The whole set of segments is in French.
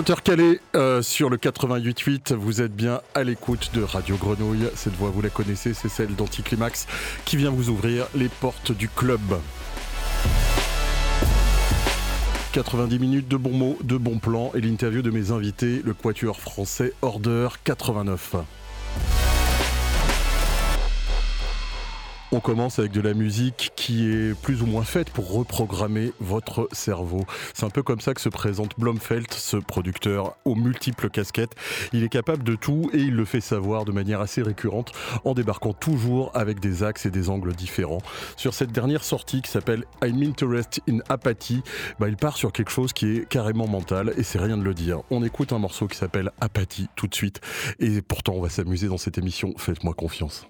20h calé euh, sur le 88.8, vous êtes bien à l'écoute de Radio Grenouille. Cette voix, vous la connaissez, c'est celle d'Anticlimax qui vient vous ouvrir les portes du club. 90 minutes de bons mots, de bons plans et l'interview de mes invités, le quatuor français Order 89. On commence avec de la musique qui est plus ou moins faite pour reprogrammer votre cerveau. C'est un peu comme ça que se présente Blomfeld, ce producteur aux multiples casquettes. Il est capable de tout et il le fait savoir de manière assez récurrente en débarquant toujours avec des axes et des angles différents. Sur cette dernière sortie qui s'appelle I'm Interested in Apathy, bah, il part sur quelque chose qui est carrément mental et c'est rien de le dire. On écoute un morceau qui s'appelle Apathy tout de suite et pourtant on va s'amuser dans cette émission. Faites-moi confiance.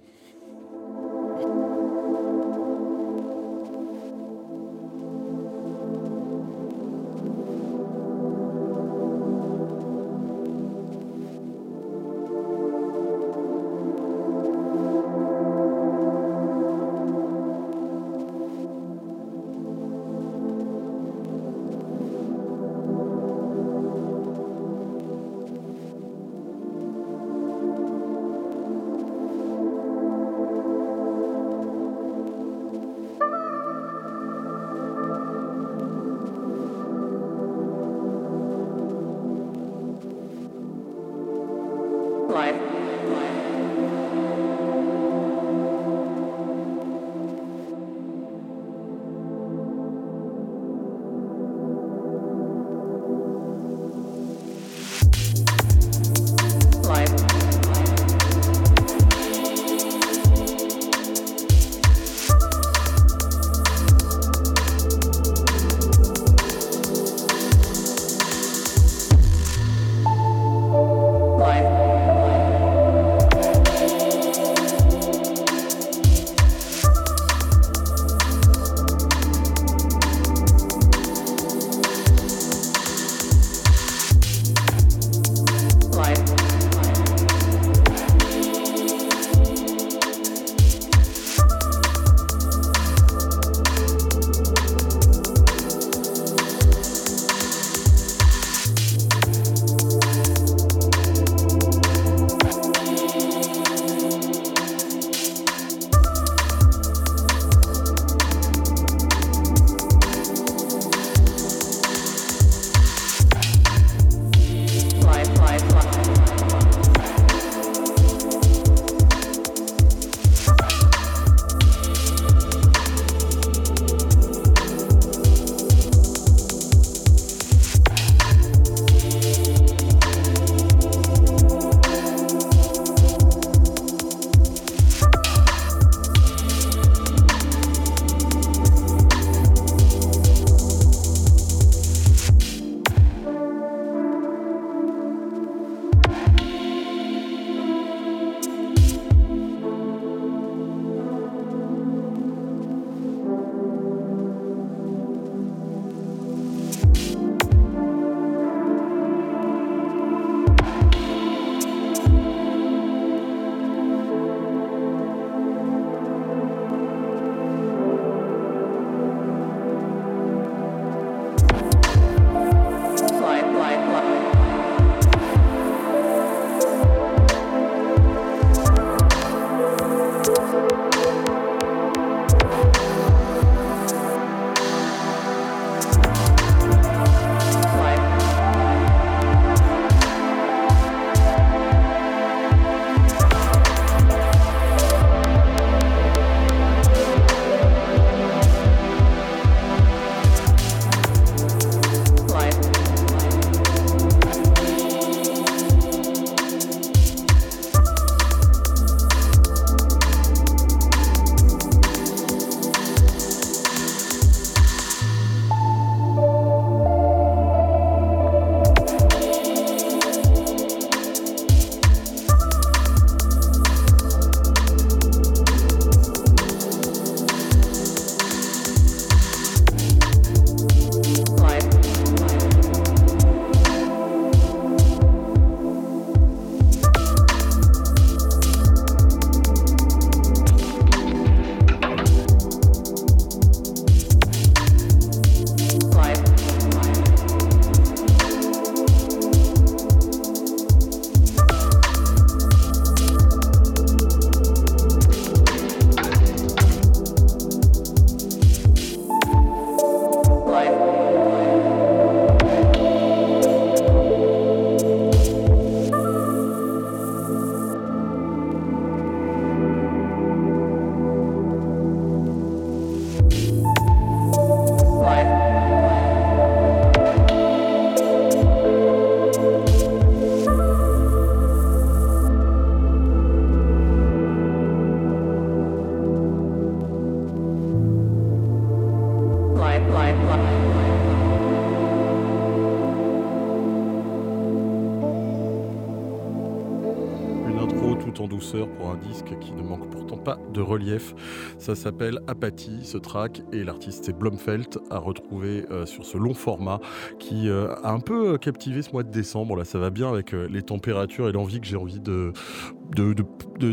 Ça s'appelle Apathie, ce track, et l'artiste c'est Blomfelt, à retrouver euh, sur ce long format qui euh, a un peu captivé ce mois de décembre. Là, ça va bien avec euh, les températures et l'envie que j'ai envie de,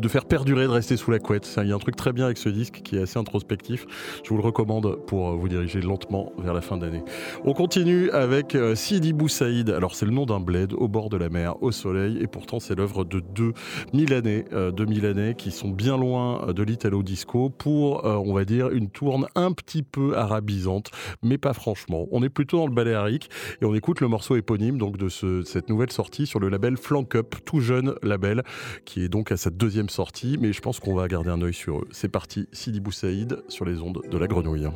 faire perdurer, de rester sous la couette. Il y a un truc très bien avec ce disque qui est assez introspectif. Je vous le recommande pour vous diriger lentement vers la fin d'année. On continue avec Sidi Boussaïd. Alors, c'est le nom d'un bled au bord de la mer, au soleil, et pourtant, c'est l'œuvre de deux Milanais, euh, deux Milanais qui sont bien loin de l'Italo Disco pour, euh, on va dire, une tourne un petit peu arabisante, mais pas franchement. On est plutôt dans le baléarique et on écoute le morceau éponyme donc de cette nouvelle sortie sur le label Flank Up, tout jeune label, qui est donc à sa deuxième sortie, mais je pense qu'on va garder un œil sur eux. C'est parti, Sidi Boussaïd sur les ondes de la grenouille.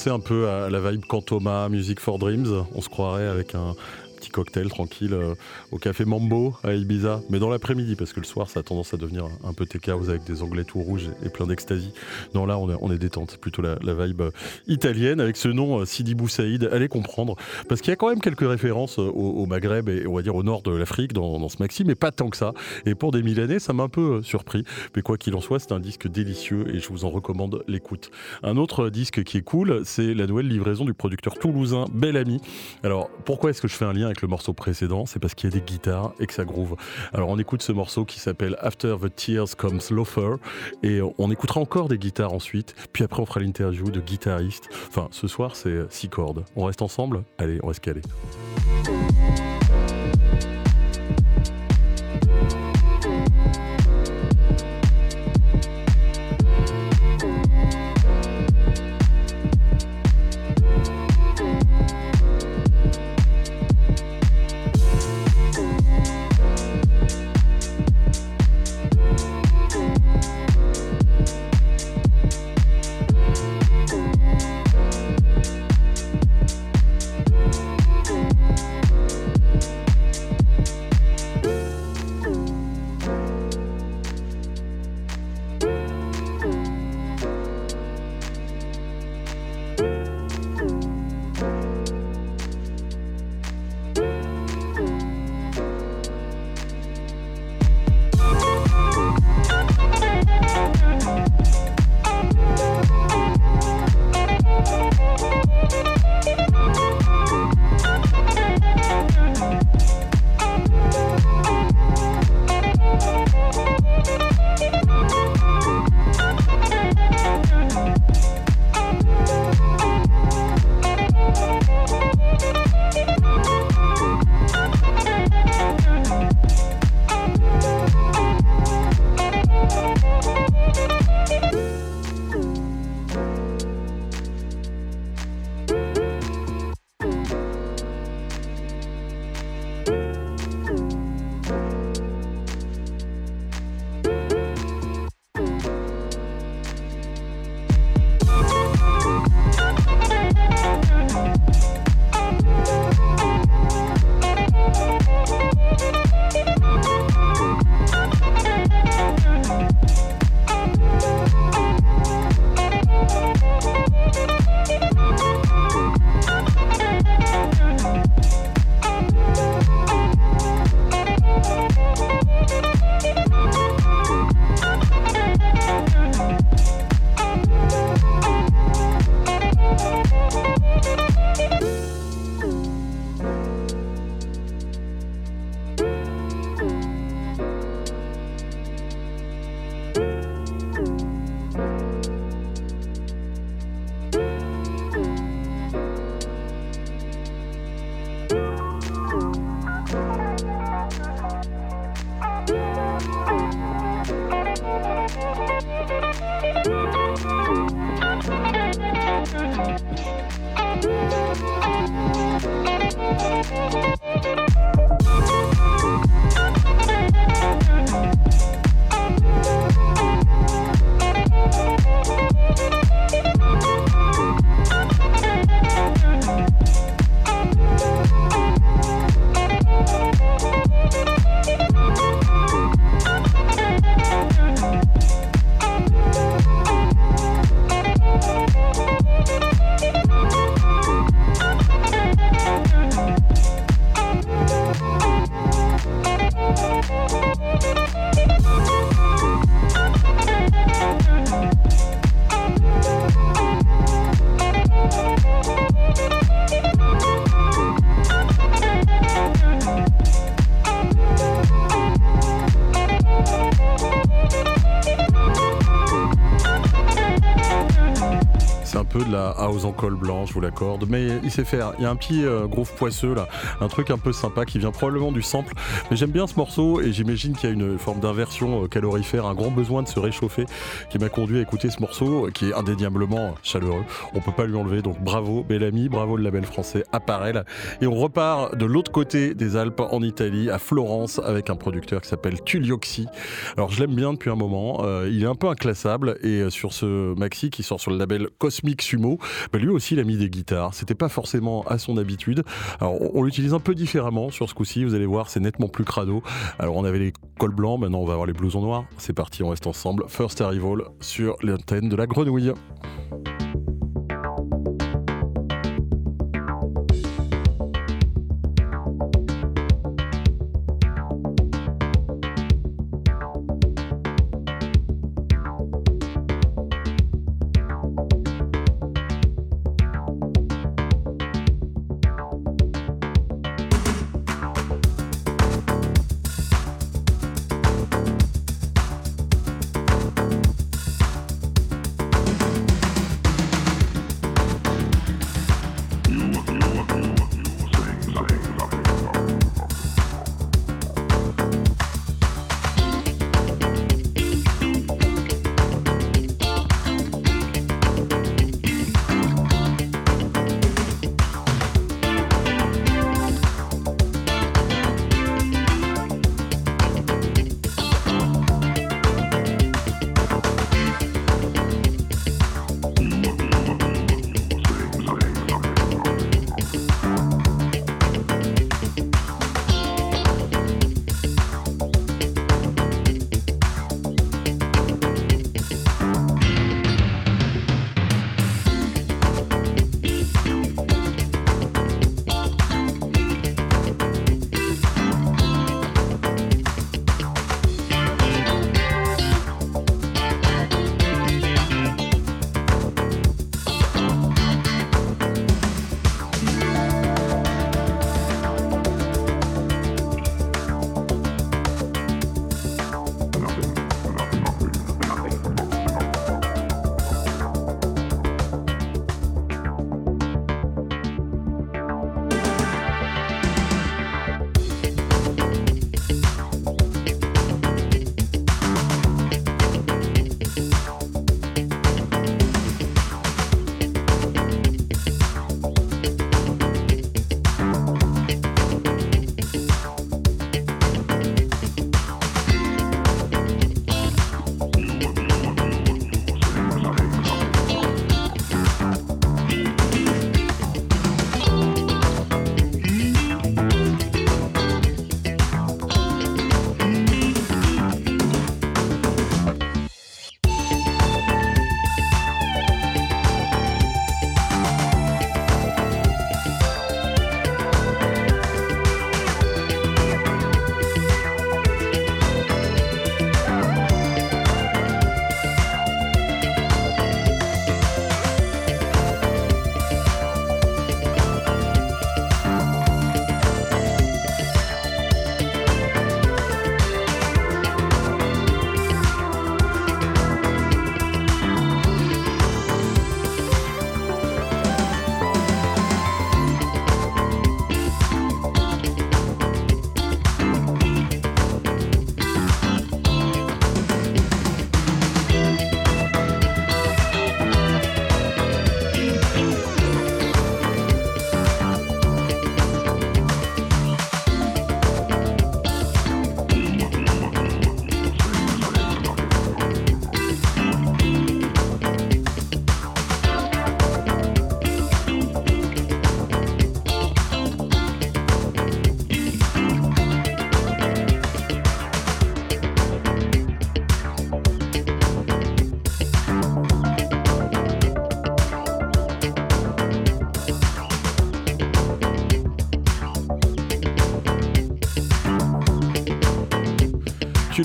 Penser un peu à la vibe Cantoma, Music for Dreams. On se croirait avec un, cocktail tranquille euh, au café Mambo à Ibiza, mais dans l'après-midi parce que le soir ça a tendance à devenir un peu vous avec des anglais tout rouges et plein d'extasie. Non, là on est, on est détente, plutôt la, vibe euh, italienne avec ce nom euh, Sidi Boussaïd. Allez comprendre parce qu'il y a quand même quelques références au, Maghreb et on va dire au nord de l'Afrique dans, ce maxi, mais pas tant que ça. Et pour des mille années, ça m'a un peu surpris. Mais quoi qu'il en soit, c'est un disque délicieux et je vous en recommande l'écoute. Un autre disque qui est cool, c'est la nouvelle livraison du producteur toulousain Bel Ami. Alors pourquoi est-ce que je fais un lien avec le morceau précédent, c'est parce qu'il y a des guitares et que ça groove. Alors on écoute ce morceau qui s'appelle After the Tears Comes Loafer et on écoutera encore des guitares ensuite, puis après on fera l'interview de guitaristes. Enfin, ce soir c'est six cordes. On reste ensemble? Allez, on va se caler. En col blanc, je vous l'accorde. Mais il sait faire. Il y a un petit euh, groove poisseux là, un truc un peu sympa qui vient probablement du sample. Mais j'aime bien ce morceau et j'imagine qu'il y a une forme d'inversion euh, calorifère, un grand besoin de se réchauffer qui m'a conduit à écouter ce morceau qui est indéniablement chaleureux. On peut pas lui enlever. Donc bravo Bellamy, bravo le label français Apparel. Et on repart de l'autre côté des Alpes en Italie, à Florence, avec un producteur qui s'appelle Tullioxi. Alors je l'aime bien depuis un moment. Euh, il est un peu inclassable et sur ce maxi qui sort sur le label Cosmic Sumo, lui aussi il a mis des guitares. C'était pas forcément à son habitude. Alors on, l'utilise un peu différemment sur ce coup-ci, vous allez voir, c'est nettement plus crado. Alors on avait les cols blancs, maintenant on va avoir les blousons noirs. C'est parti, on reste ensemble. First Arrival sur l'antenne de la grenouille.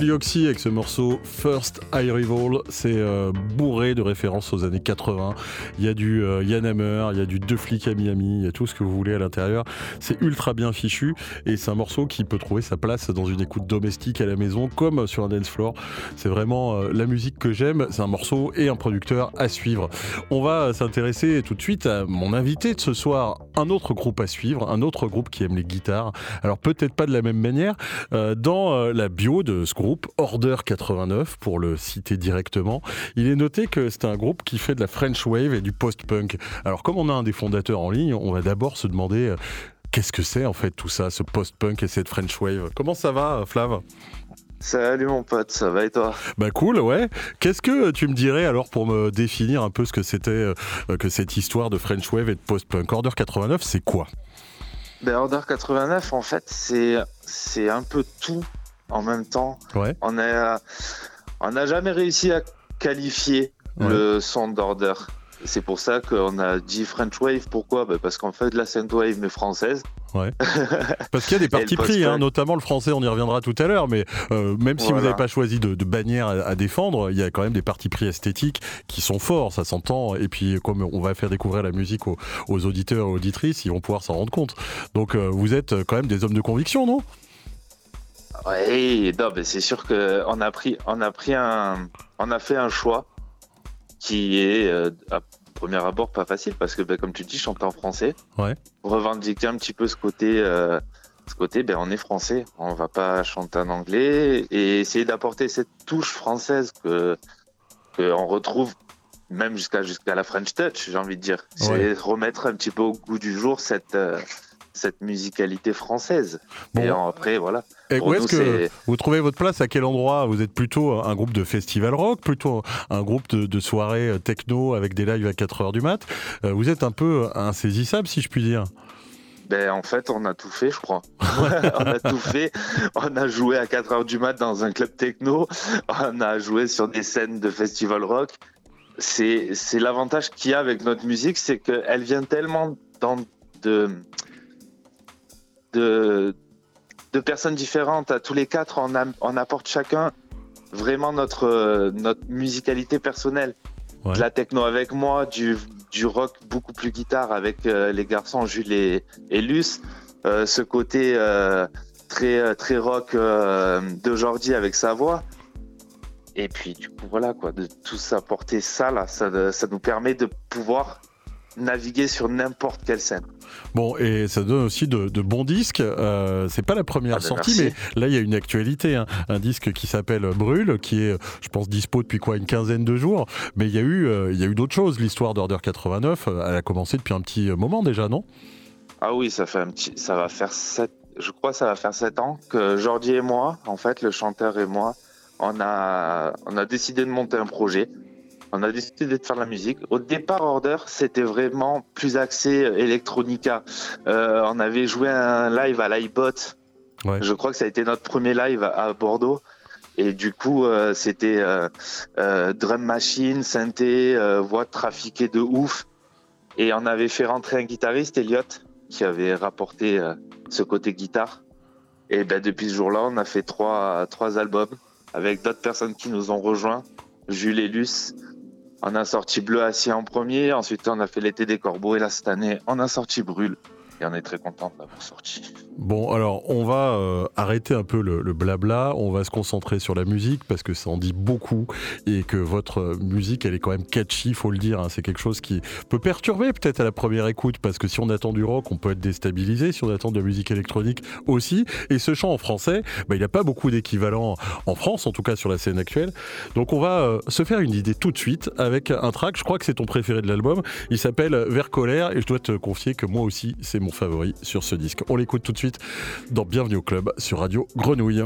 Avec ce morceau First I Rival, c'est euh, bourré de références aux années 80. Il y a du euh, Yann Hammer, il y a du Deux flics à Miami, il y a tout ce que vous voulez à l'intérieur. C'est ultra bien fichu et c'est un morceau qui peut trouver sa place dans une écoute domestique à la maison comme sur un dance floor. C'est vraiment euh, la musique j'aime. C'est un morceau et un producteur à suivre. On va s'intéresser tout de suite à mon invité de ce soir, un autre groupe à suivre, un autre groupe qui aime les guitares. Alors peut-être pas de la même manière. dans la bio de ce groupe, groupe Order 89 pour le citer directement. Il est noté que c'est un groupe qui fait de la French Wave et du post-punk. Alors comme on a un des fondateurs en ligne, on va d'abord se demander euh, qu'est-ce que c'est en fait tout ça, ce post-punk et cette French Wave? Comment ça va Flav? Salut mon pote, ça va et toi? Bah cool, ouais. Qu'est-ce que tu me dirais alors pour me définir un peu ce que c'était euh, que cette histoire de French Wave et de post-punk? Order 89, c'est quoi? Ben, Order 89, en fait, c'est c'est un peu tout en même temps. Ouais. On a on n'a jamais réussi à qualifier le son d'Order. C'est pour ça qu'on a dit French Wave. Pourquoi? Bah, Parce qu'en fait, la Wave mais française. Ouais. Parce qu'il y a des partis pris, hein, notamment le français, on y reviendra tout à l'heure, mais euh, même si vous n'avez pas choisi de, bannière à, défendre, il y a quand même des partis pris esthétiques qui sont forts, ça s'entend. Et puis, comme on va faire découvrir la musique aux, auditeurs et auditrices, ils vont pouvoir s'en rendre compte. Donc, euh, vous êtes quand même des hommes de conviction, non? Oui, c'est sûr qu'on a pris, on a pris un, on a fait un choix qui est euh, à premier abord pas facile parce que ben, comme tu dis chanter en français. Ouais. revendiquer un petit peu ce côté euh, ce côté ben on est français on va pas chanter en anglais et essayer d'apporter cette touche française que qu'on retrouve même jusqu'à jusqu'à la French Touch j'ai envie de dire. C'est remettre un petit peu au goût du jour cette euh, cette musicalité française. Et après, voilà. Et où est-ce que vous trouvez votre place? À quel endroit? Vous êtes plutôt un groupe de festival rock, plutôt un groupe de, soirées euh, techno avec des lives à 4 heures du mat? Euh, Vous êtes un peu insaisissable, si je puis dire ben, en fait, on a tout fait, je crois. on a tout fait. On a joué à 4 heures du mat dans un club techno. On a joué sur des scènes de festival rock. C'est l'avantage qu'il y a avec notre musique, c'est qu'elle vient tellement dans de, de, personnes différentes. À tous les quatre, on, apporte chacun vraiment notre, notre musicalité personnelle. De la techno avec moi, du, du rock beaucoup plus guitare avec euh, les garçons Jules et, et Luce. Euh, ce côté euh, très, très rock de Jordi avec sa voix. Et puis, du coup, voilà, quoi, de tous apporter ça, là, ça, ça nous permet de pouvoir naviguer sur n'importe quelle scène. Bon, et ça donne aussi de, bons disques. Euh, c'est pas la première ah, ben sortie, mais là, il y a une actualité. Hein. Un disque qui s'appelle Brûle, qui est, je pense, dispo depuis quoi, une quinzaine de jours. Mais il y a eu, euh, il y a eu d'autres choses. L'histoire d'Order 89, euh, elle a commencé depuis un petit moment déjà, non? Ah oui, ça fait un petit, ça va faire sept, je crois, ça va faire sept ans que Jordi et moi, en fait, le chanteur et moi, on a, on a décidé de monter un projet on a décidé de faire de la musique. Au départ, Order, c'était vraiment plus axé electronica. Euh, on avait joué un live à l'iBot. Je crois que ça a été notre premier live à, Bordeaux. Et du coup, euh, c'était euh, drum machine, synthé, voix trafiquée de ouf. Et on avait fait rentrer un guitariste, Elliot, qui avait rapporté ce côté guitare. Et ben, depuis ce jour-là, on a fait trois, trois albums avec d'autres personnes qui nous ont rejoints. Jules et Luce, on a sorti Bleu Acier en premier, ensuite on a fait l'été des corbeaux et là cette année on a sorti Brûle et on est très content d'avoir sorti. Bon, alors on va euh, arrêter un peu le, blabla, on va se concentrer sur la musique parce que ça en dit beaucoup et que votre musique elle est quand même catchy, faut le dire. Hein. c'est quelque chose qui peut perturber peut-être à la première écoute parce que si on attend du rock, on peut être déstabilisé. Si on attend de la musique électronique aussi. Et ce chant en français, bah, il n'y a pas beaucoup d'équivalent en France, en tout cas sur la scène actuelle. Donc on va euh, se faire une idée tout de suite avec un track. Je crois que c'est ton préféré de l'album. Il s'appelle Vers colère et je dois te confier que moi aussi c'est mon favori sur ce disque. On l'écoute tout de suite dans Bienvenue au Club sur Radio Grenouille.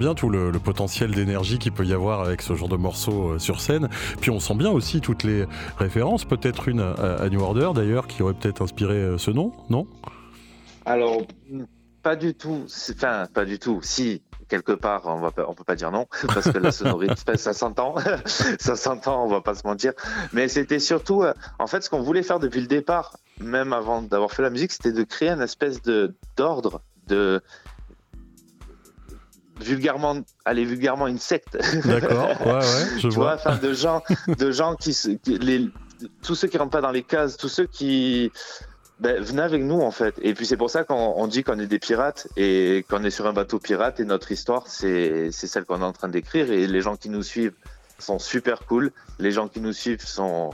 Bien tout le, potentiel d'énergie qu'il peut y avoir avec ce genre de morceaux sur scène. Puis on sent bien aussi toutes les références, peut-être une à, New Order d'ailleurs, qui aurait peut-être inspiré ce nom, non? Alors, pas du tout. Enfin, pas du tout. Si, quelque part, on va peut pas dire non parce que la sonorité, ça s'entend, ça s'entend, on va pas se mentir. Mais c'était surtout, euh, en fait, ce qu'on voulait faire depuis le départ, même avant d'avoir fait la musique, c'était de créer une espèce d'ordre, de vulgairement, allez vulgairement une secte. D'accord, ouais, ouais, je vois. Vois, de gens, de gens qui, les, tous ceux qui rentrent pas dans les cases, tous ceux qui ben, venez avec nous en fait. Et puis c'est pour ça qu'on dit qu'on est des pirates et qu'on est sur un bateau pirate et notre histoire c'est celle qu'on est en train d'écrire et les gens qui nous suivent sont super cool. Les gens qui nous suivent sont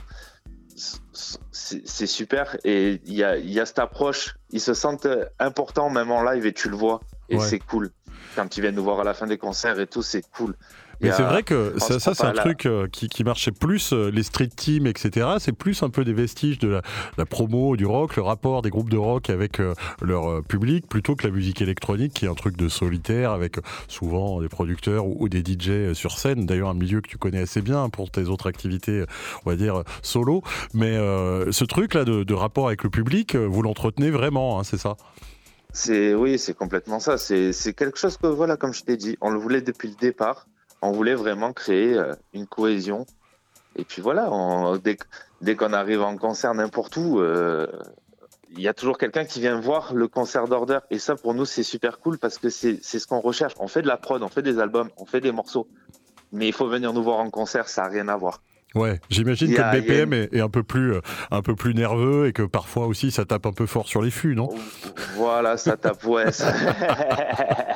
c'est super et il y a, y a cette approche. Ils se sentent importants même en live et tu le vois et c'est cool. Quand ils viennent nous voir à la fin des concerts et tout, c'est cool. Mais c'est vrai que ça, c'est un truc euh, qui, qui, marchait plus, euh, les street teams, etc. C'est plus un peu des vestiges de la, promo, du rock, le rapport des groupes de rock avec euh, leur public, plutôt que la musique électronique, qui est un truc de solitaire, avec souvent des producteurs ou, des DJ sur scène. D'ailleurs, un milieu que tu connais assez bien pour tes autres activités, on va dire, solo. Mais ce truc-là de, de, rapport avec le public, vous l'entretenez vraiment, hein, c'est ça? C'est oui, c'est complètement ça. C'est quelque chose que voilà, comme je t'ai dit, on le voulait depuis le départ on voulait vraiment créer euh, une cohésion. Et puis voilà, dès, qu'on arrive en concert n'importe où, euh, il y a toujours quelqu'un qui vient voir le concert d'order. Et ça, pour nous, c'est super cool parce que c'est ce qu'on recherche. On fait de la prod, on fait des albums, on fait des morceaux. Mais il faut venir nous voir en concert, ça n'a rien à voir. Ouais, j'imagine que le BPM est, un peu plus euh, un peu plus nerveux et que parfois aussi ça tape un peu fort sur les fûts, non? Voilà, ça tape ouais.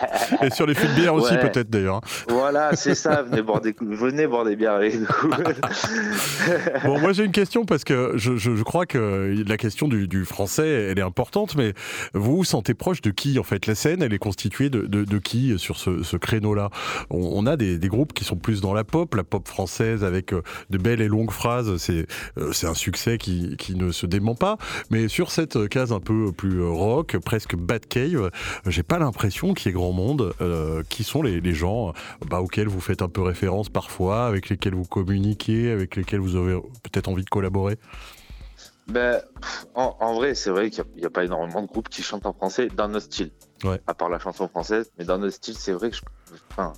et sur les fûts de bière aussi peut-être d'ailleurs. Hein. Voilà, c'est ça. Venez boire des venez boire des bières avec nous. bon, moi j'ai une question parce que je, je, crois que la question du, du, français elle est importante, mais vous vous sentez proche de qui en fait? La scène elle est constituée de, de, de qui sur ce, ce créneau-là? On, a des, des, groupes qui sont plus dans la pop, la pop française avec euh, de belles et longues phrases, c'est euh, c'est un succès qui, qui, ne se dément pas. Mais sur cette case un peu plus rock, presque bad cave, j'ai pas l'impression qu'il y ait grand monde. Euh, qui sont les, les gens bah, auxquels vous faites un peu référence parfois, avec lesquels vous communiquez, avec lesquels vous avez peut-être envie de collaborer? Ben, en, vrai, c'est vrai qu'il n'y a, pas énormément de groupes qui chantent en français dans notre style. À part la chanson française, mais dans notre style, c'est vrai que je, enfin,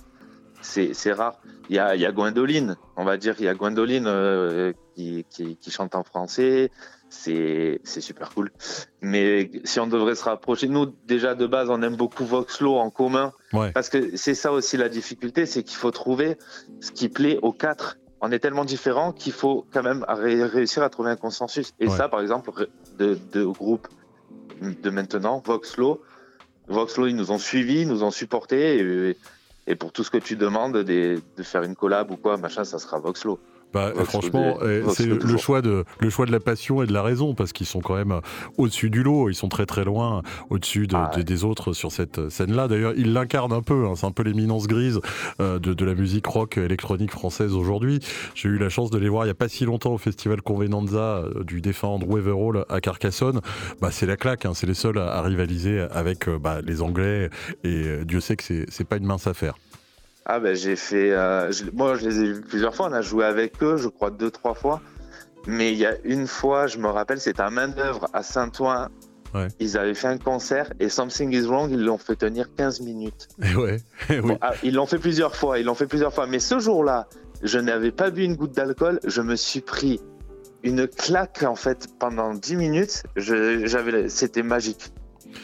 c'est rare. Il y a, y a Gwendoline, on va dire, il y a Gwendoline euh, qui, qui, qui, chante en français, c'est super cool. Mais si on devrait se rapprocher, nous déjà de base, on aime beaucoup Voxlo en commun, parce que c'est ça aussi la difficulté, c'est qu'il faut trouver ce qui plaît aux quatre. On est tellement différents qu'il faut quand même réussir à trouver un consensus. Et ça, par exemple, de, de groupe de maintenant, Voxlo, Voxlo, ils nous ont suivis, ils nous ont supportés. Et, et pour tout ce que tu demandes, de, de faire une collab ou quoi, machin, ça sera Voxlo. Bah, franchement, eh, c'est le choix de le choix de la passion et de la raison parce qu'ils sont quand même au-dessus du lot. Ils sont très très loin au-dessus de, ah des autres sur cette scène-là. D'ailleurs, ils l'incarnent un peu. Hein. C'est un peu l'éminence grise euh, de, de, la musique rock électronique française aujourd'hui. J'ai eu la chance de les voir il y a pas si longtemps au festival Convenanza euh, du défunt Andrew Everall à Carcassonne. Bah, c'est la claque. Hein. C'est les seuls à, rivaliser avec euh, bah, les Anglais et Dieu sait que c'est pas une mince affaire. Ah ben j'ai fait, euh, moi je les ai vus plusieurs fois, on a joué avec eux, je crois deux trois fois. Mais il y a une fois, je me rappelle, c'était un main d'œuvre à Saint-Ouen. Ouais. Ils avaient fait un concert et Something is Wrong, ils l'ont fait tenir 15 minutes. Et ouais, oui. Ah, ils l'ont fait plusieurs fois, ils l'ont fait plusieurs fois. Mais ce jour-là, je n'avais pas bu une goutte d'alcool, je me suis pris une claque en fait pendant 10 minutes. J'avais, c'était magique.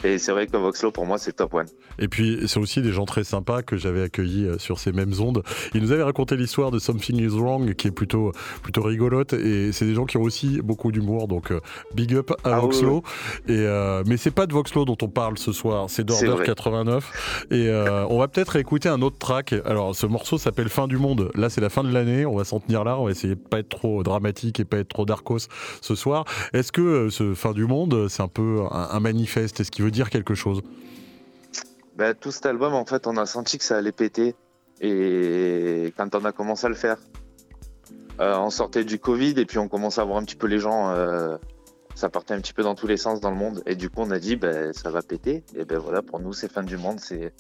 Et c'est vrai que Voxlo, pour moi, c'est top one. Et puis, c'est aussi des gens très sympas que j'avais accueillis euh, sur ces mêmes ondes. Ils nous avaient raconté l'histoire de Something is Wrong, qui est plutôt, plutôt rigolote. Et c'est des gens qui ont aussi beaucoup d'humour. Donc, euh, big up à ah Voxlo. Et, euh, mais c'est pas de Voxlo dont on parle ce soir, c'est d'Order 89. Et euh, on va peut-être écouter un autre track. Alors, ce morceau s'appelle Fin du monde. Là, c'est la fin de l'année. On va s'en tenir là. On va essayer de pas être trop dramatique et pas être trop darkos ce soir. Est-ce que ce Fin du monde, c'est un peu un, un manifeste? Est-ce qu'il veut dire quelque chose? Bah, tout cet album, en fait, on a senti que ça allait péter. Et quand on a commencé à le faire, euh, on sortait du Covid et puis on commençait à voir un petit peu les gens. Euh, ça partait un petit peu dans tous les sens dans le monde. Et du coup, on a dit, ben ça va péter. Et ben voilà, pour nous, c'est fin du monde. C'est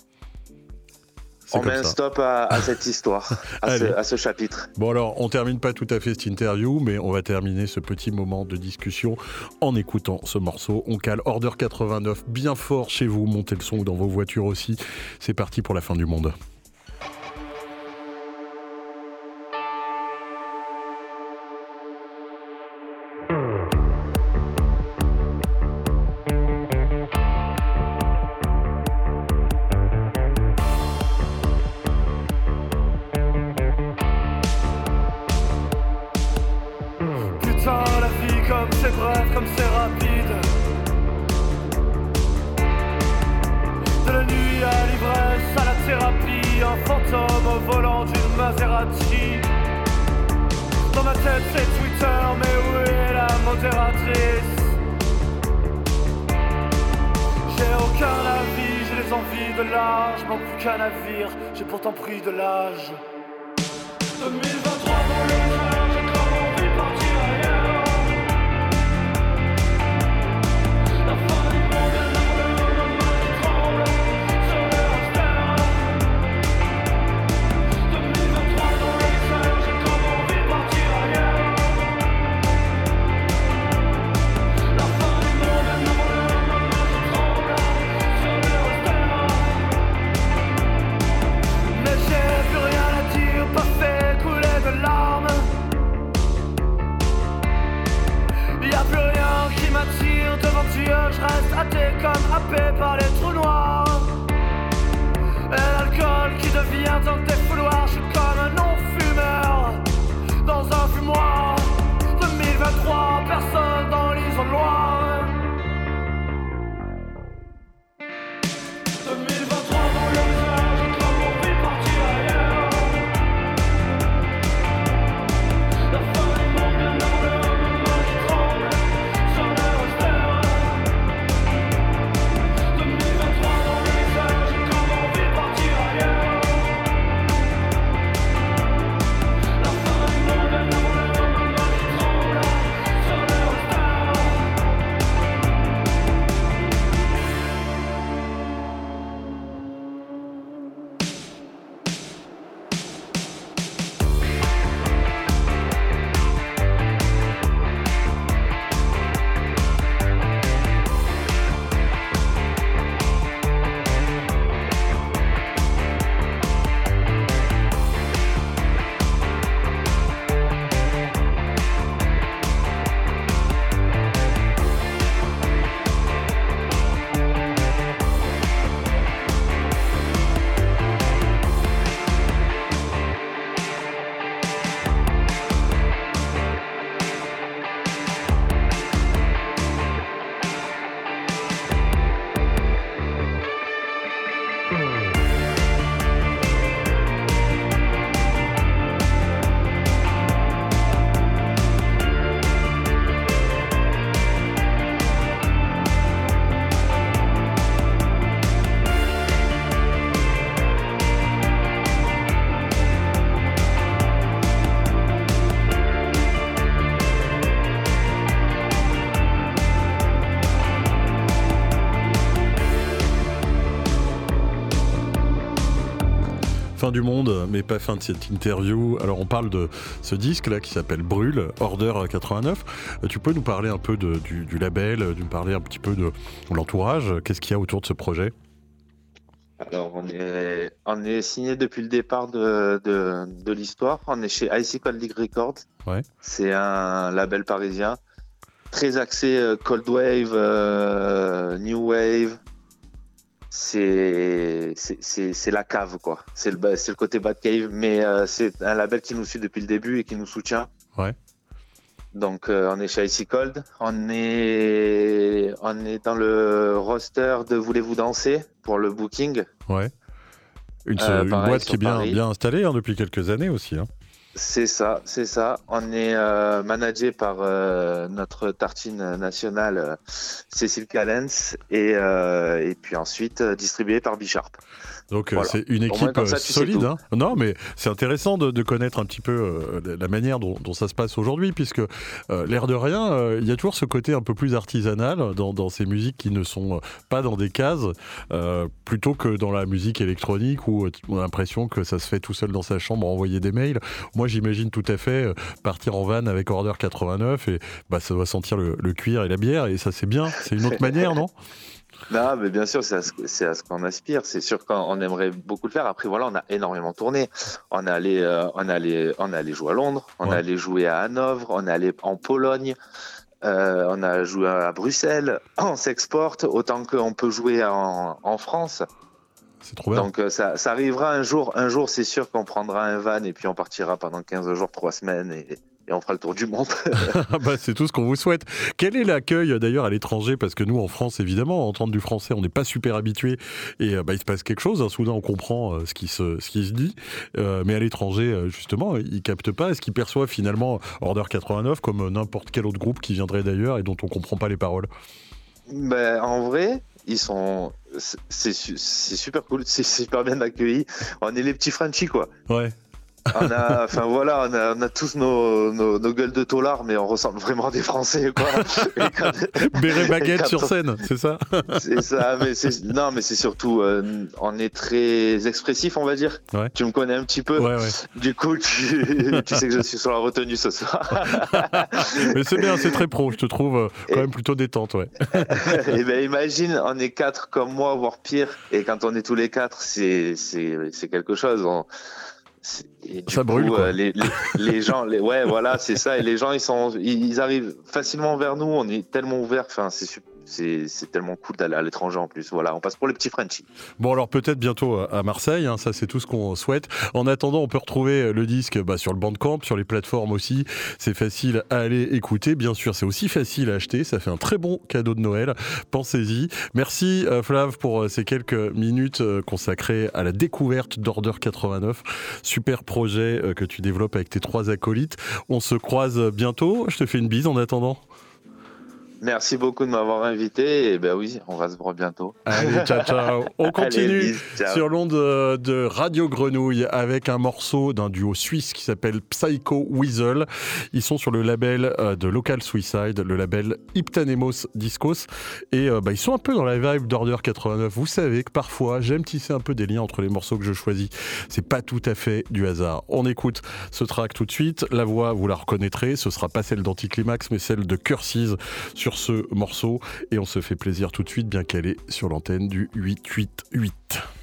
On met un stop à, cette histoire, à ce, à ce, chapitre. Bon alors, on termine pas tout à fait cette interview, mais on va terminer ce petit moment de discussion en écoutant ce morceau. On cale Order 89 bien fort chez vous, montez le son ou dans vos voitures aussi. C'est parti pour la fin du monde. Du monde, mais pas fin de cette interview. Alors on parle de ce disque là qui s'appelle Brûle, Order 89. Euh, tu peux nous parler un peu du, label, nous parler un petit peu de l'entourage. Qu'est-ce qu'il y a autour de ce projet? Alors, on est, on est signé depuis le départ de, de, l'histoire. On est chez Icy Cold League Records. Ouais. C'est un label parisien très axé euh, Cold Wave, euh, New Wave, c'est c'est la cave quoi. C'est le le côté bad cave, mais euh, c'est un label qui nous suit depuis le début et qui nous soutient. Ouais. Donc euh, on est chez Icy Cold, on est on est dans le roster de Voulez-vous danser pour le booking. Ouais. Une, euh, boîte qui est bien bien installée hein, depuis quelques années aussi. Hein. C'est ça, c'est ça. On est euh, managé par euh, notre tartine nationale euh, Cécile Callens et, et puis ensuite distribué par Bicharp. Donc euh, c'est une équipe euh, solide. Hein. Non, mais c'est intéressant de, connaître un petit peu euh, la manière dont, ça se passe aujourd'hui, puisque l'air de rien, il y a toujours ce côté un peu plus artisanal dans, ces musiques qui ne sont pas dans des cases, plutôt que dans la musique électronique où on a l'impression que ça se fait tout seul dans sa chambre, envoyer des mails. Moi, j'imagine tout à fait partir en van avec Order 89 et bah, ça doit sentir le, le cuir et la bière, et ça c'est bien. C'est une autre manière, non? Non, mais bien sûr, c'est à ce, qu'on aspire. C'est sûr qu'on aimerait beaucoup le faire. Après, voilà, on a énormément tourné. On est allé, euh, on allé, on allé jouer à Londres, on est allé jouer à Hanovre, on est allé en Pologne, euh, on a joué à Bruxelles. On s'exporte autant qu'on peut jouer en, France. C'est trop bien. Donc euh, ça, ça, arrivera un jour. Un jour, c'est sûr qu'on prendra un van et puis on partira pendant 15 jours, 3 semaines et, et on fera le tour du monde. bah, c'est tout ce qu'on vous souhaite. Quel est l'accueil d'ailleurs à l'étranger? Parce que nous, en France, évidemment, entendre du français, on n'est pas super habitué et euh, bah, il se passe quelque chose. Hein. Soudain, on comprend euh, ce, qui se, ce qui se dit. Euh, mais à l'étranger, justement, ils captent pas. Est-ce qu'ils perçoivent finalement Order 89 comme n'importe quel autre groupe qui viendrait d'ailleurs et dont on comprend pas les paroles? Ben, En vrai, ils sont. C'est super cool, c'est super bien accueilli. On est les petits Frenchies, quoi. Ouais on a, enfin voilà, on a, tous nos, nos, gueules de tolard, mais on ressemble vraiment à des Français, quoi. Béret baguette sur scène, c'est ça C'est ça, mais c'est, non, mais c'est surtout, euh, on est très expressif, on va dire. Tu me connais un petit peu. Du coup, tu, sais que je suis sur la retenue ce soir. mais c'est bien, c'est très pro, je te trouve euh, quand même plutôt détente, ouais. et ben imagine, on est quatre comme moi, voire pire, et quand on est tous les quatre, c'est, c'est, c'est quelque chose. On, ça brûle. Euh, les, les, gens, les, ouais, voilà, c'est ça. Et les gens, ils sont, ils, arrivent facilement vers nous. On est tellement ouverts. Enfin, c'est c'est tellement cool d'aller à l'étranger en plus. Voilà, on passe pour les petits Frenchies. Bon, alors peut-être bientôt à Marseille, hein, ça c'est tout ce qu'on souhaite. En attendant, on peut retrouver le disque bah, sur le Bandcamp, sur les plateformes aussi. C'est facile à aller écouter. Bien sûr, c'est aussi facile à acheter. Ça fait un très bon cadeau de Noël. Pensez-y. Merci euh, Flav pour euh, ces quelques minutes euh, consacrées à la découverte d'Order 89. Super projet que tu développes avec tes trois acolytes. On se croise bientôt. Je te fais une bise en attendant. Merci beaucoup de m'avoir invité. Et ben oui, on va se voir bientôt. Allez, ciao, ciao. On continue sur l'onde de Radio Grenouille avec un morceau d'un duo suisse qui s'appelle Psycho Weasel. Ils sont sur le label euh, de Local Suicide, le label Hyptanemos Discos. Et euh, bah, ils sont un peu dans la vibe d'Order 89. Vous savez que parfois, j'aime tisser un peu des liens entre les morceaux que je choisis. C'est pas tout à fait du hasard. On écoute ce track tout de suite. La voix, vous la reconnaîtrez. Ce sera pas celle d'Anticlimax, mais celle de Curses sur ce morceau et on se fait plaisir tout de suite bien qu'elle est sur l'antenne du 888.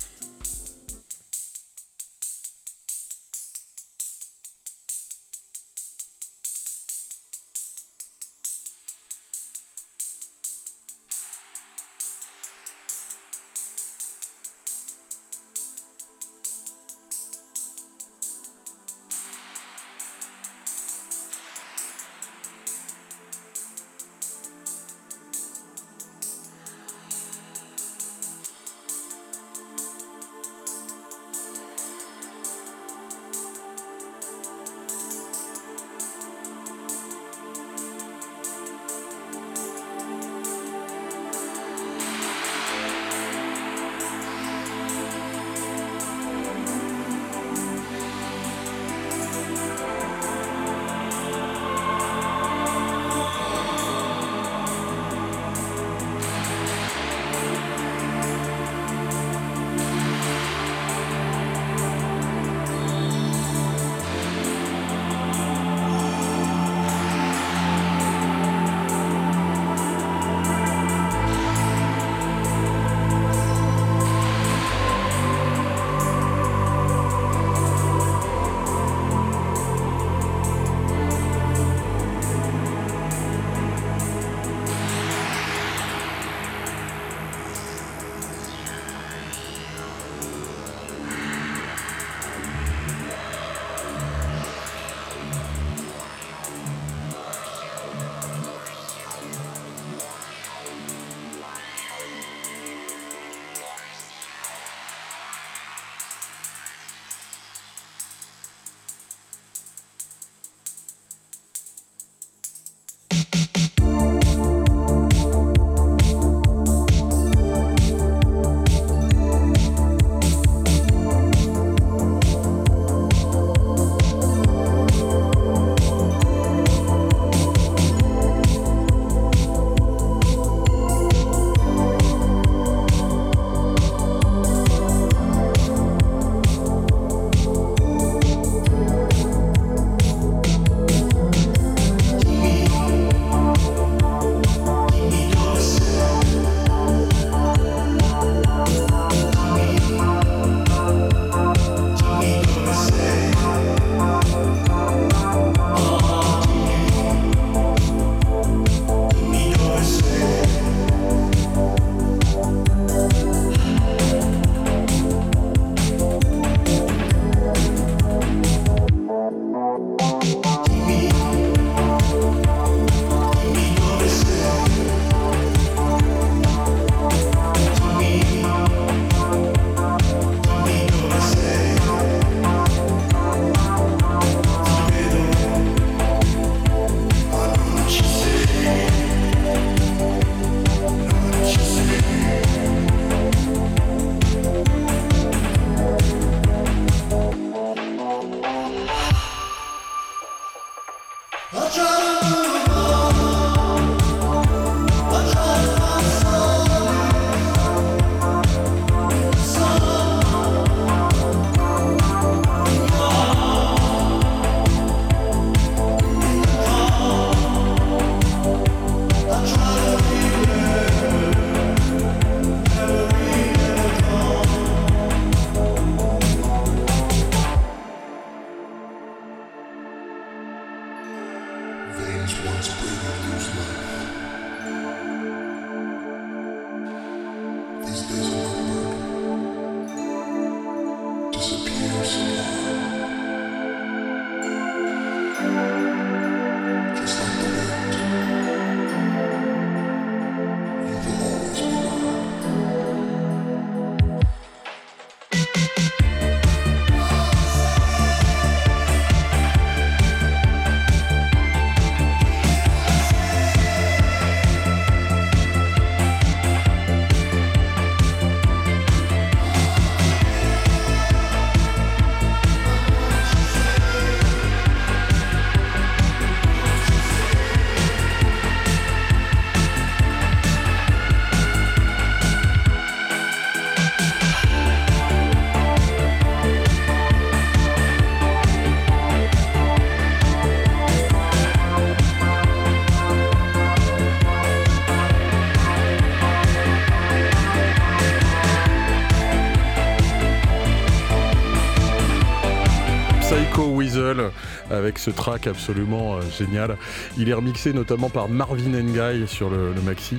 Avec ce track absolument euh, génial. Il est remixé notamment par Marvin Nguy sur le, maxi.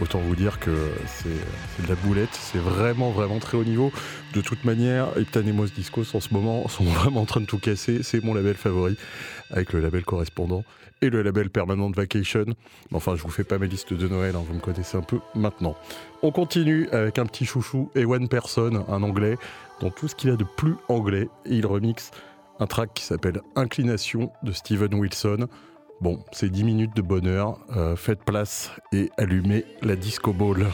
Autant vous dire que c'est de la boulette, c'est vraiment vraiment très haut niveau. De toute manière, Eptanemos Discos en ce moment sont vraiment en train de tout casser. C'est mon label favori, avec le label correspondant et le label Permanent Vacation. Enfin, je vous fais pas mes listes de Noël, hein, vous me connaissez un peu maintenant. On continue avec un petit chouchou, Ewan Person, un anglais, dans tout ce qu'il a de plus anglais. Il remixe un track qui s'appelle Inclination de Steven Wilson. Bon, c'est 10 minutes de bonheur. Euh, faites place et allumez la disco ball.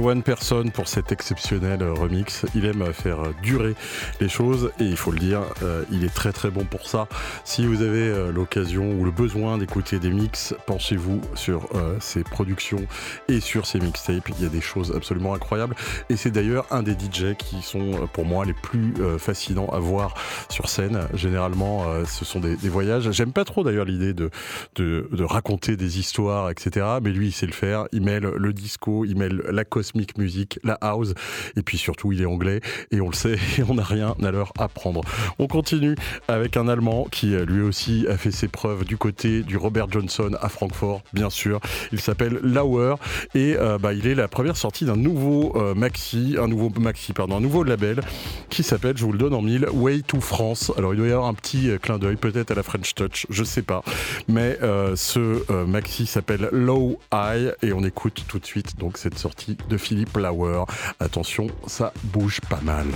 One Person pour cet exceptionnel remix. Il aime faire durer les choses et il faut le dire, euh, il est très très bon pour ça. Si vous avez euh, l'occasion ou le besoin d'écouter des mix, pensez-vous sur euh, ses productions et sur ses mixtapes. Il y a des choses absolument incroyables et c'est d'ailleurs un des DJ qui sont pour moi les plus fascinants à voir sur scène. Généralement, ce sont des, voyages. J'aime pas trop d'ailleurs l'idée de, de, de, raconter des histoires, etc. Mais lui, il sait le faire. Il mêle le disco, il mêle la cosmic music, la house, et puis surtout, il est anglais et on le sait, on n'a rien à leur apprendre. On continue avec un Allemand qui lui aussi a fait ses preuves du côté du Robert Johnson à Francfort, bien sûr. Il s'appelle Lauer et euh, bah, il est la première sortie d'un nouveau euh, maxi, un nouveau maxi, pardon, un nouveau label qui s'appelle, je vous le donne en mille, Way to France. Alors il doit y avoir un petit euh, clin d'œil peut-être à la French Touch, je sais pas, mais ce maxi s'appelle Low High et on écoute tout de suite donc cette sortie de Philippe Lauer. Attention, ça bouge pas mal.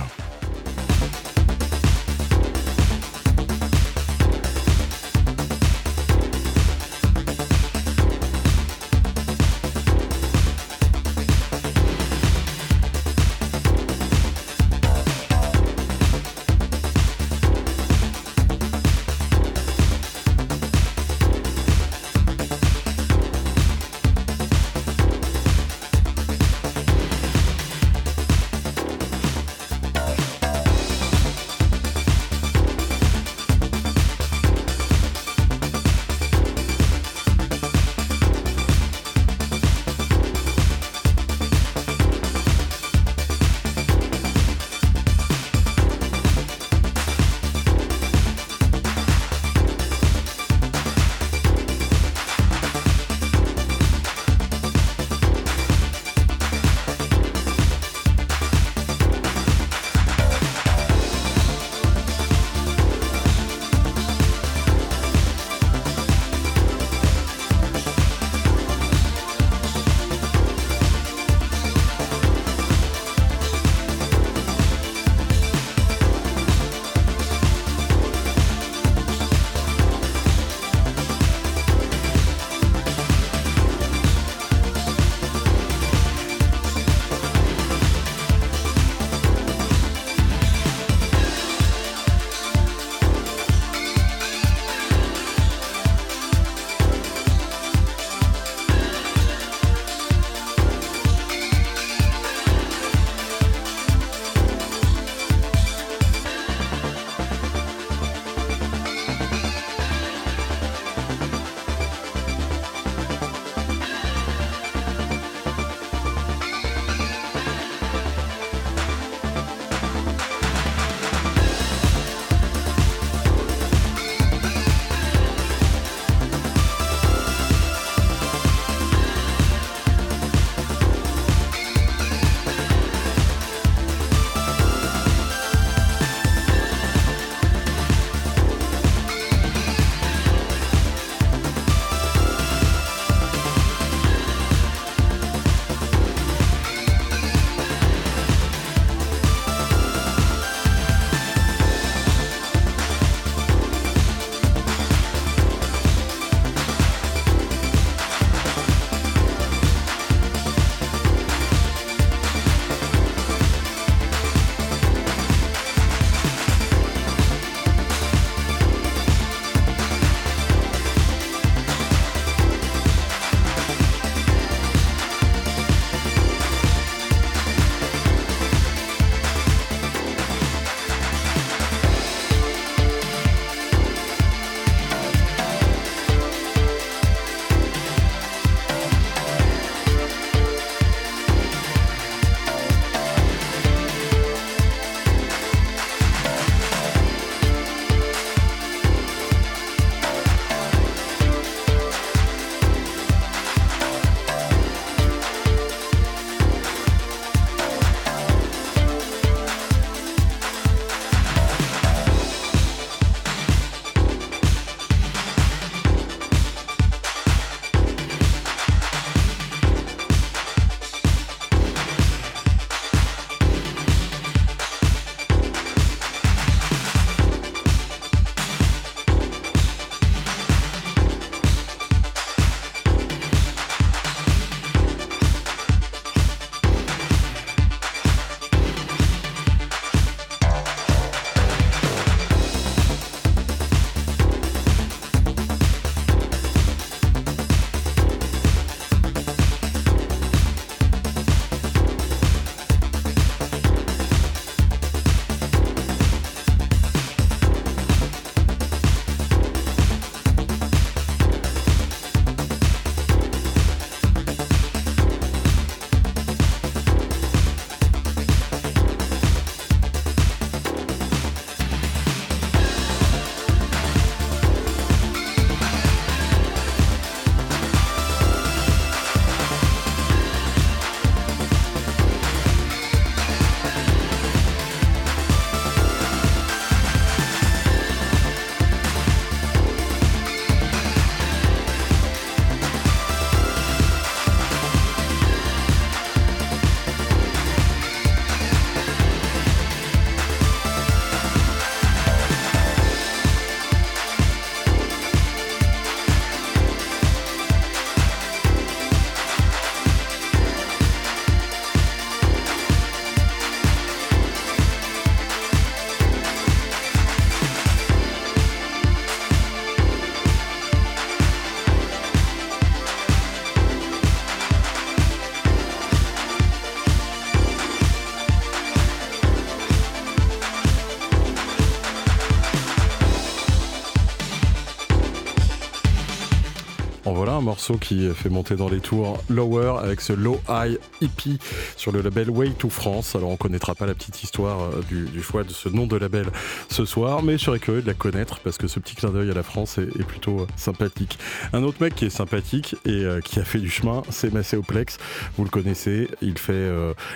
Qui fait monter dans les tours Lower avec ce Low High Hippie sur le label Way to France. Alors on connaîtra pas la petite histoire euh, du, choix de ce nom de label ce soir, mais je serais curieux de la connaître parce que ce petit clin d'œil à la France est, plutôt euh, sympathique. Un autre mec qui est sympathique et euh, qui a fait du chemin, c'est Macéoplex. Vous le connaissez, il fait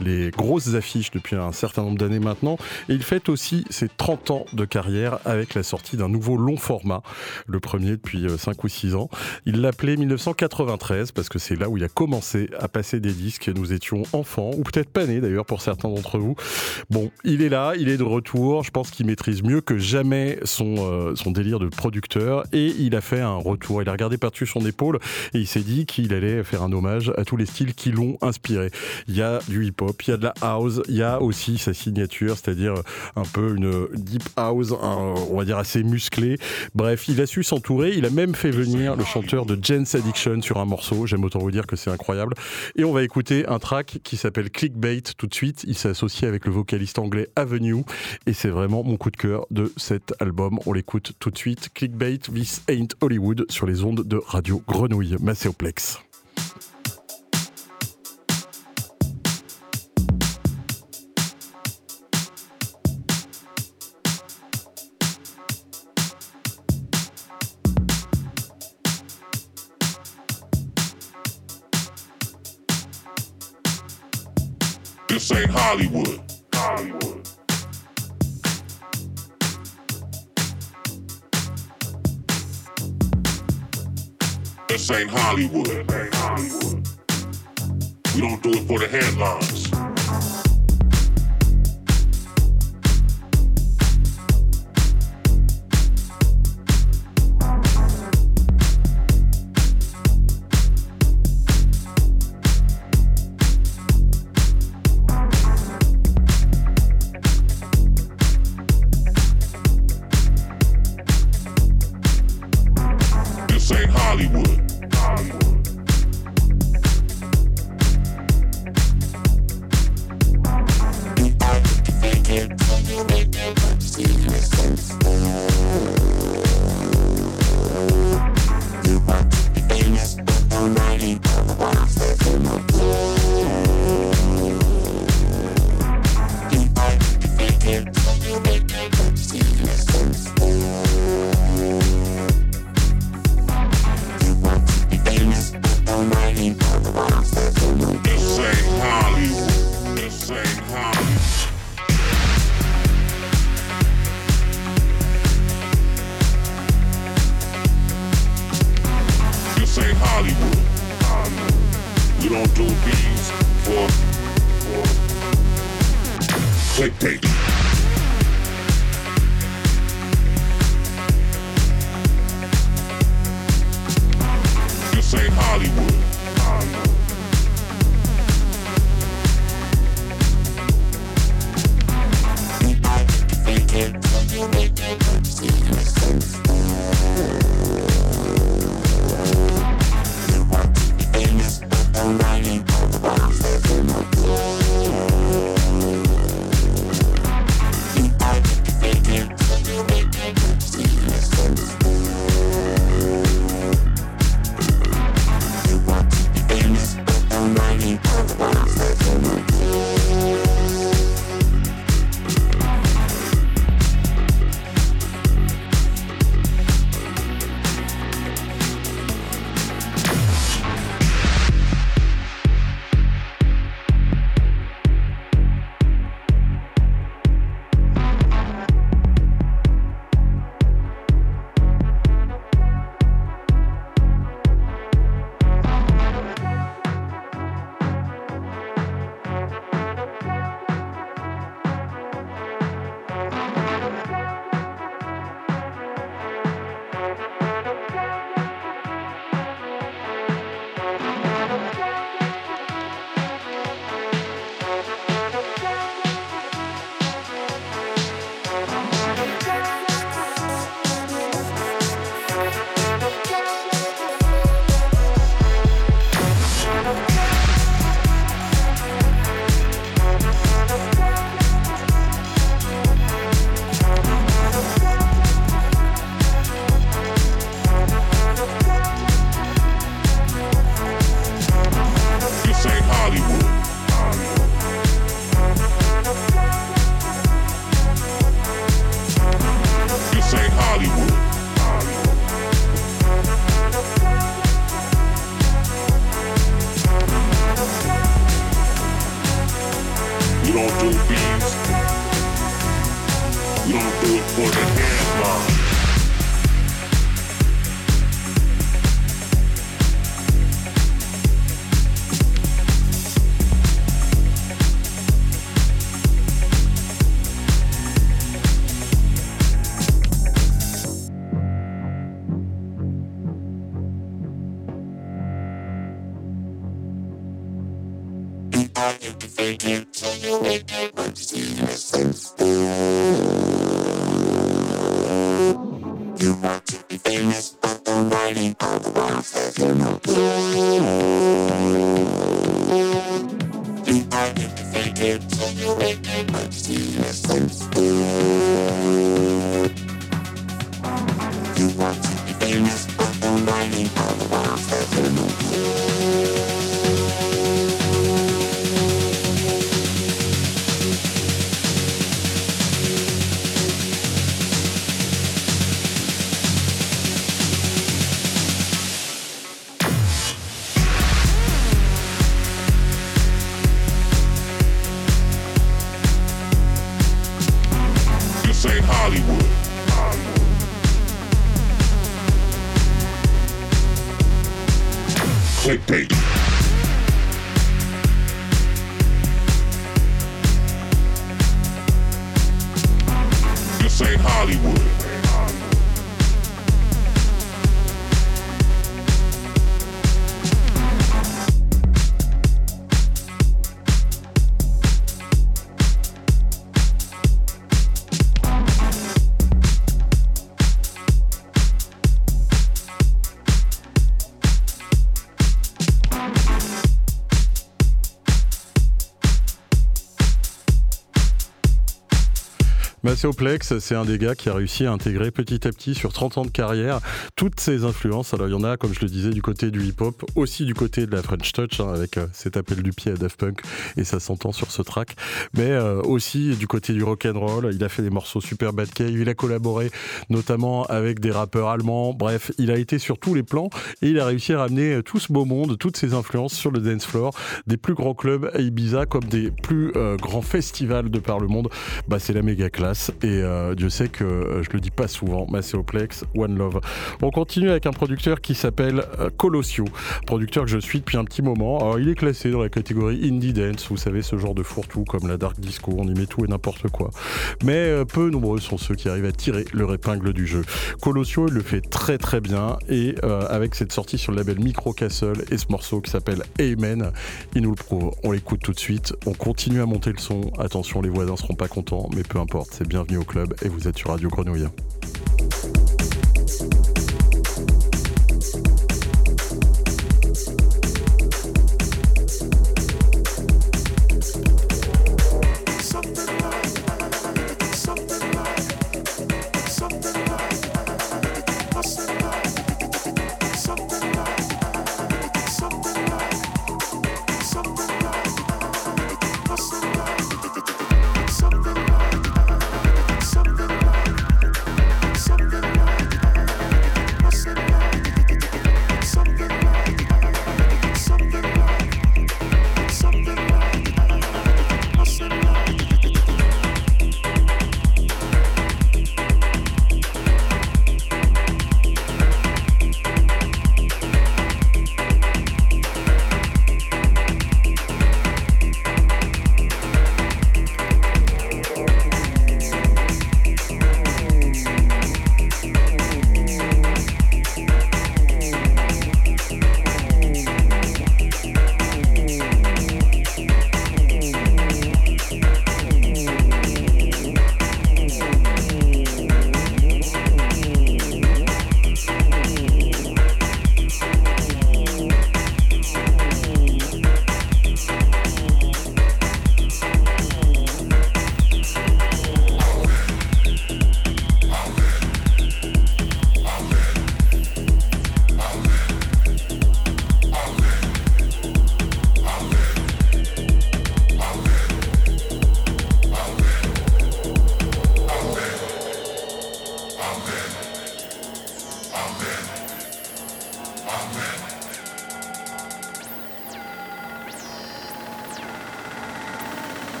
les grosses affiches depuis un certain nombre d'années maintenant et il fête aussi ses 30 ans de carrière avec la sortie d'un nouveau long format, le premier depuis 5 ou 6 ans. Il l'appelait 1993 parce que c'est là où il a commencé à passer des disques. Nous étions enfants, ou peut-être pas nés d'ailleurs pour certains d'entre vous. Bon, il est là, il est de retour. Je pense qu'il maîtrise mieux que jamais son, euh, son délire de producteur et il a fait un retour. Il a regardé par-dessus son épaule et il s'est dit qu'il allait faire un hommage à tous les styles qui l'ont inspiré. Il y a du hip-hop, il y a de la house, il y a aussi sa signature, c'est-à-dire un peu une deep house, on va dire assez musclée. Bref, il a su s'entourer. Il a même fait venir le chanteur de Jen's Addiction sur un morceau. J'aime autant vous dire que c'est incroyable. Et on va écouter un track qui s'appelle Clickbait tout de suite. Il s'est associé avec le vocaliste anglais Avenue. Et c'est vraiment mon coup de cœur de cet album. On l'écoute tout de suite. Clickbait, This Ain't Hollywood sur les ondes de Radio Grenouille. Macéoplex. This ain't Hollywood. Hollywood. This ain't Hollywood. We don't do it for the headlines. Hollywood. C'est un des gars qui a réussi à intégrer petit à petit sur 30 ans de carrière toutes ses influences. Alors il y en a, comme je le disais, du côté du hip-hop, aussi du côté de la French Touch, hein, avec euh, cet appel du pied à Daft Punk, et ça s'entend sur ce track, mais euh, aussi du côté du rock and roll. Il a fait des morceaux super bad cave, il a collaboré notamment avec des rappeurs allemands. Bref, il a été sur tous les plans et il a réussi à ramener euh, tout ce beau monde, toutes ses influences sur le dance floor, des plus grands clubs à Ibiza comme des plus grands festivals de par le monde. Bah, c'est la méga classe et euh, Dieu sait que euh, je le dis pas souvent, Macéoplex, One Love. On continue avec un producteur qui s'appelle euh, Colossio, producteur que je suis depuis un petit moment. Alors il est classé dans la catégorie Indie Dance, vous savez ce genre de fourre-tout comme la Dark Disco, on y met tout et n'importe quoi. Mais peu nombreux sont ceux qui arrivent à tirer leur épingle du jeu. Colossio il le fait très très bien et avec cette sortie sur le label Micro Castle et ce morceau qui s'appelle Amen, il nous le prouve. On l'écoute tout de suite, on continue à monter le son. Attention, les voisins seront pas contents, mais peu importe, c'est bien bienvenue au club et vous êtes sur Radio Grenouille.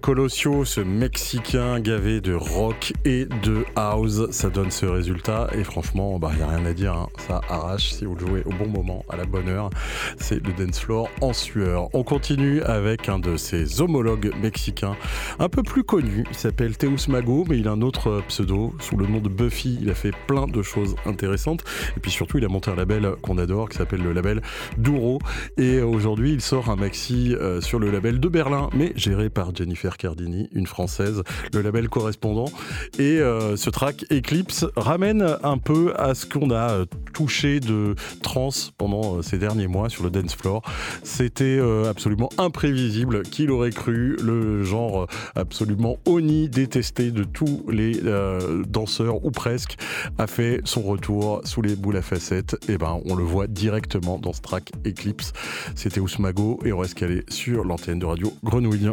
Colosio, ce Mexicain gavé de rock et de house, ça donne ce résultat. Et franchement, il bah, n'y a rien à dire, hein. ça arrache si vous le jouez au bon moment, à la bonne heure. C'est le dance floor en sueur. On continue avec un de ses homologues mexicains, un peu plus connu. Il s'appelle Teus Mago, mais il a un autre pseudo sous le nom de Buffy. Il a fait plein de choses intéressantes. Et puis surtout, il a monté un label qu'on adore qui s'appelle le label Duro. Et aujourd'hui, il sort un maxi euh, sur le label de Berlin, mais géré par Jennifer Cardini, une française, le label correspondant. Et euh, ce track Eclipse ramène un peu à ce qu'on a euh, touché de trance pendant ces derniers mois sur le dance floor. C'était absolument imprévisible. Qui l'aurait cru Le genre absolument oni, détesté de tous les danseurs ou presque, a fait son retour sous les boules à facettes. Et ben, on le voit directement dans ce track Eclipse. C'était Ousmago et on reste calé sur l'antenne de radio Grenouille.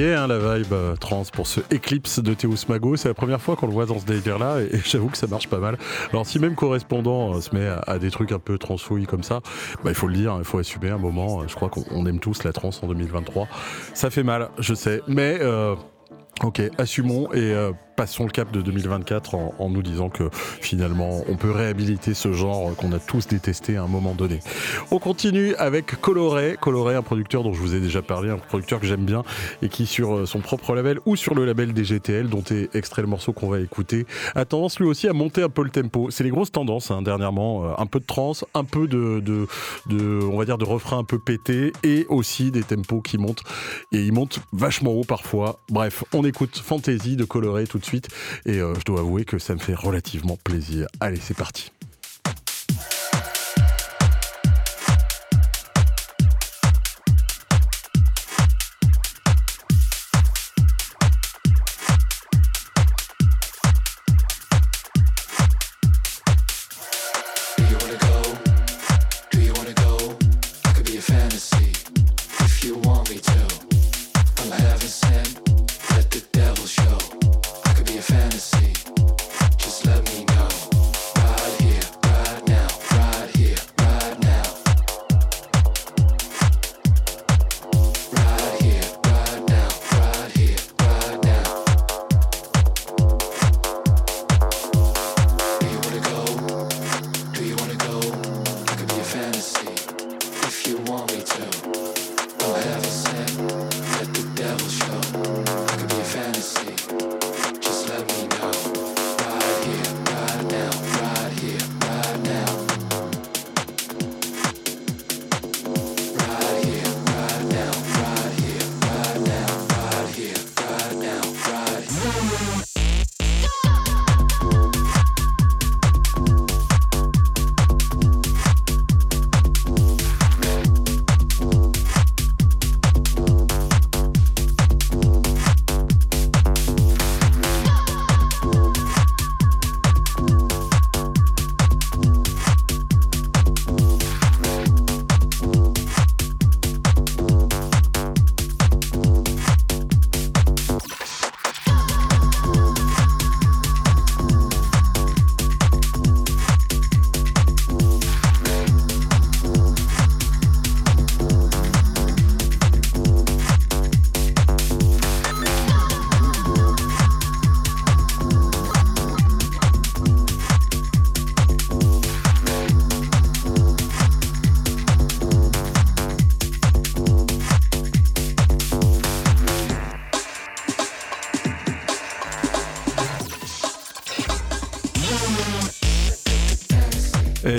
Hein, la vibe euh, trans pour ce Eclipse de Théus Mago. C'est la première fois qu'on le voit dans ce délire-là et, j'avoue que ça marche pas mal. Alors, si même correspondant euh, se met à, des trucs un peu transfouilles comme ça, bah, il faut le dire, il faut assumer un moment. Je crois qu'on aime tous la trans en 2023. Ça fait mal, je sais. Mais, euh, ok, assumons et passons le cap de 2024 en, nous disant que finalement on peut réhabiliter ce genre qu'on a tous détesté à un moment donné. On continue avec Coloré, Coloré un producteur dont je vous ai déjà parlé, un producteur que j'aime bien et qui sur euh, son propre label ou sur le label des GTL dont est extrait le morceau qu'on va écouter a tendance lui aussi à monter un peu le tempo. C'est les grosses tendances hein, dernièrement, euh, un peu de trance, un peu de, de, on va dire de refrain un peu pété et aussi des tempos qui montent et ils montent vachement haut parfois. Bref, on écoute Fantasy de Coloré tout de suite Et euh, je dois avouer que ça me fait relativement plaisir. Allez, c'est parti.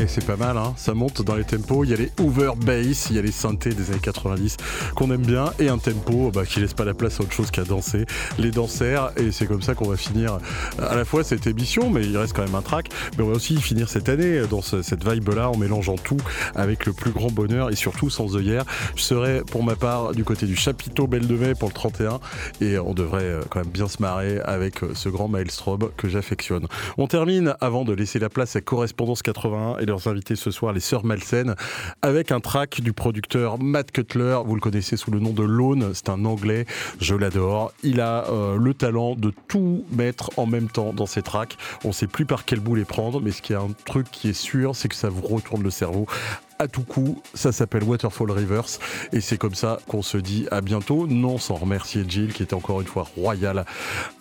C'est pas mal, hein. ça monte dans les tempos. Il y a les over bass, il y a les synthés des années 90 qu'on aime bien et un tempo bah, qui laisse pas la place à autre chose qu'à danser. Les danseurs, et c'est comme ça qu'on va finir à la fois cette émission, mais il reste quand même un track. Mais on va aussi finir cette année dans cette vibe-là en mélangeant tout avec le plus grand bonheur et surtout sans œillère. Je serai pour ma part du côté du chapiteau Belle de Mai pour le 31 et on devrait euh, quand même bien se marrer avec euh, ce grand Maelstrom que j'affectionne. On termine avant de laisser la place à Correspondance 81 et leur invités ce soir, les Sœurs Malsen, avec un track du producteur Matt Cutler. Vous le connaissez sous le nom de Lone. C'est un anglais. Je l'adore. Il a euh, le talent de tout mettre en même temps dans ses tracks. On ne sait plus par quel bout les prendre, mais ce qui est un truc qui est sûr, c'est que ça vous retourne le cerveau à tout coup. Ça s'appelle Waterfall Rivers et c'est comme ça qu'on se dit à bientôt. Non sans remercier Jill qui était encore une fois royale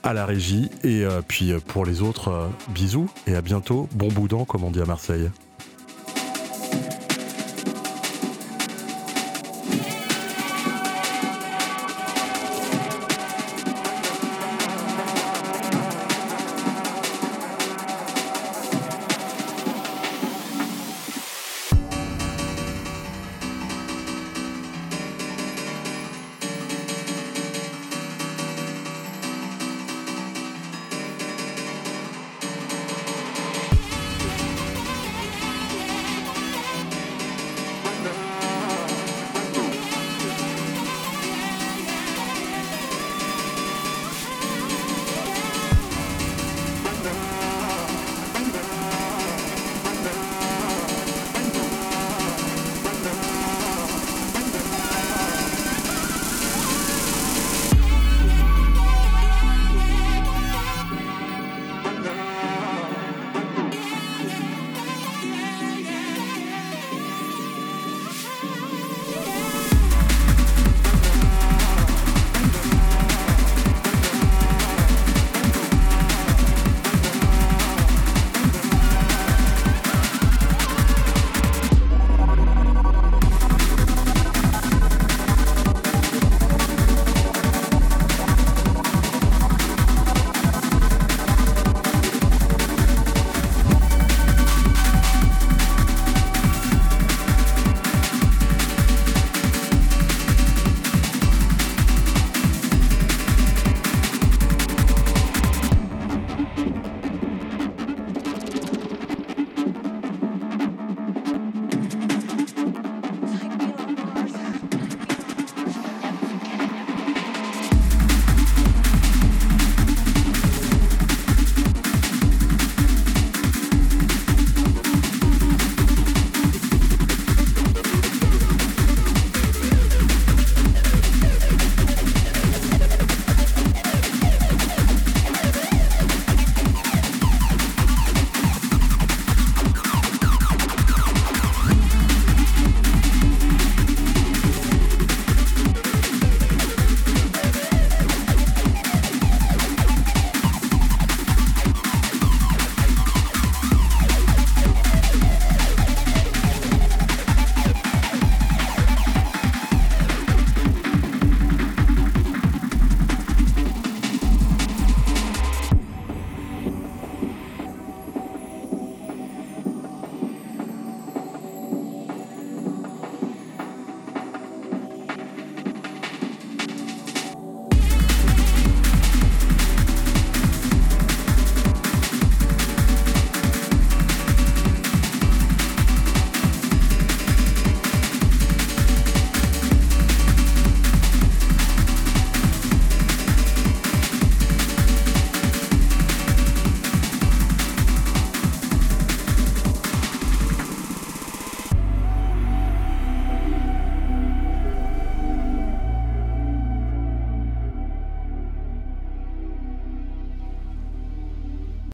à la régie. Et euh, puis euh, pour les autres, bisous et à bientôt. Bon boudin comme on dit à Marseille.